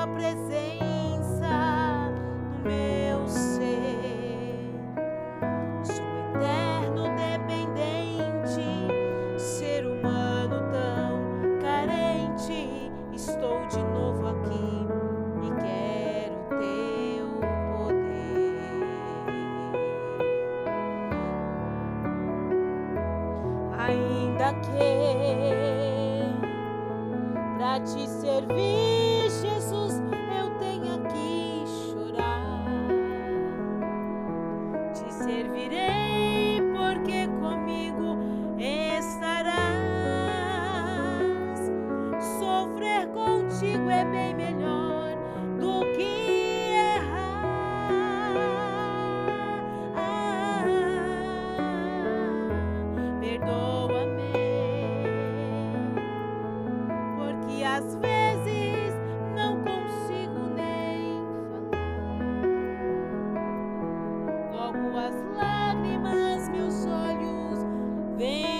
tua presença no meu ser. Sou eterno dependente, ser humano tão carente. Estou de novo aqui e quero teu poder. Ainda que para te servir, Jesus. Eu tenho aqui chorar. Te servirei porque comigo estarás. Sofrer contigo é bem melhor do que errar. Ah, perdoa. enxugo as lágrimas, meus olhos vêm.